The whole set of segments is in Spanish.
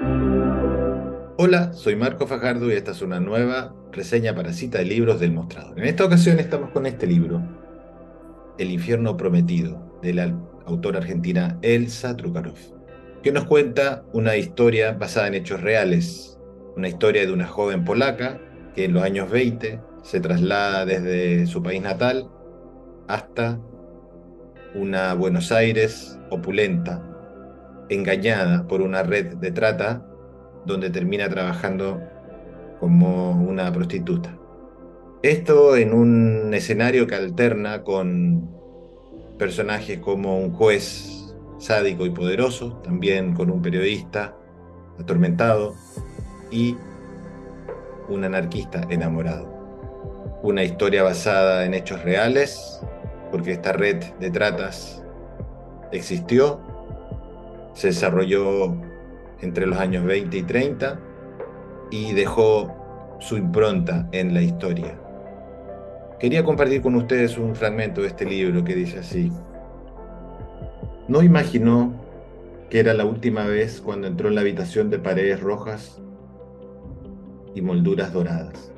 Hola, soy Marco Fajardo y esta es una nueva reseña para cita de libros del mostrador. En esta ocasión estamos con este libro, El infierno prometido, de la autora argentina Elsa Trukarov, que nos cuenta una historia basada en hechos reales, una historia de una joven polaca que en los años 20 se traslada desde su país natal hasta una Buenos Aires opulenta, engañada por una red de trata donde termina trabajando como una prostituta. Esto en un escenario que alterna con personajes como un juez sádico y poderoso, también con un periodista atormentado y un anarquista enamorado. Una historia basada en hechos reales, porque esta red de tratas existió, se desarrolló entre los años 20 y 30 y dejó su impronta en la historia. Quería compartir con ustedes un fragmento de este libro que dice así. No imaginó que era la última vez cuando entró en la habitación de paredes rojas y molduras doradas.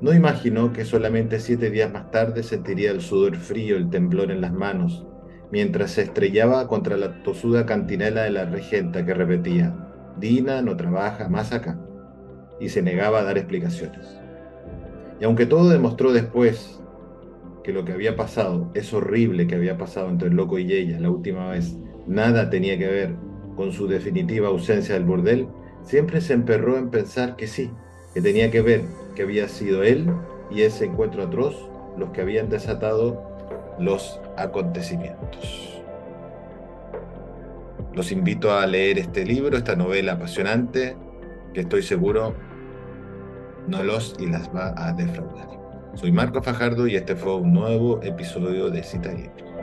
No imaginó que solamente siete días más tarde sentiría el sudor frío, el temblor en las manos, mientras se estrellaba contra la tosuda cantinela de la regenta que repetía, Dina no trabaja más acá, y se negaba a dar explicaciones. Y aunque todo demostró después que lo que había pasado, es horrible que había pasado entre el loco y ella la última vez, nada tenía que ver con su definitiva ausencia del bordel, siempre se emperró en pensar que sí, que tenía que ver que había sido él y ese encuentro atroz los que habían desatado los acontecimientos. Los invito a leer este libro, esta novela apasionante, que estoy seguro no los y las va a defraudar. Soy Marco Fajardo y este fue un nuevo episodio de Cita Libros.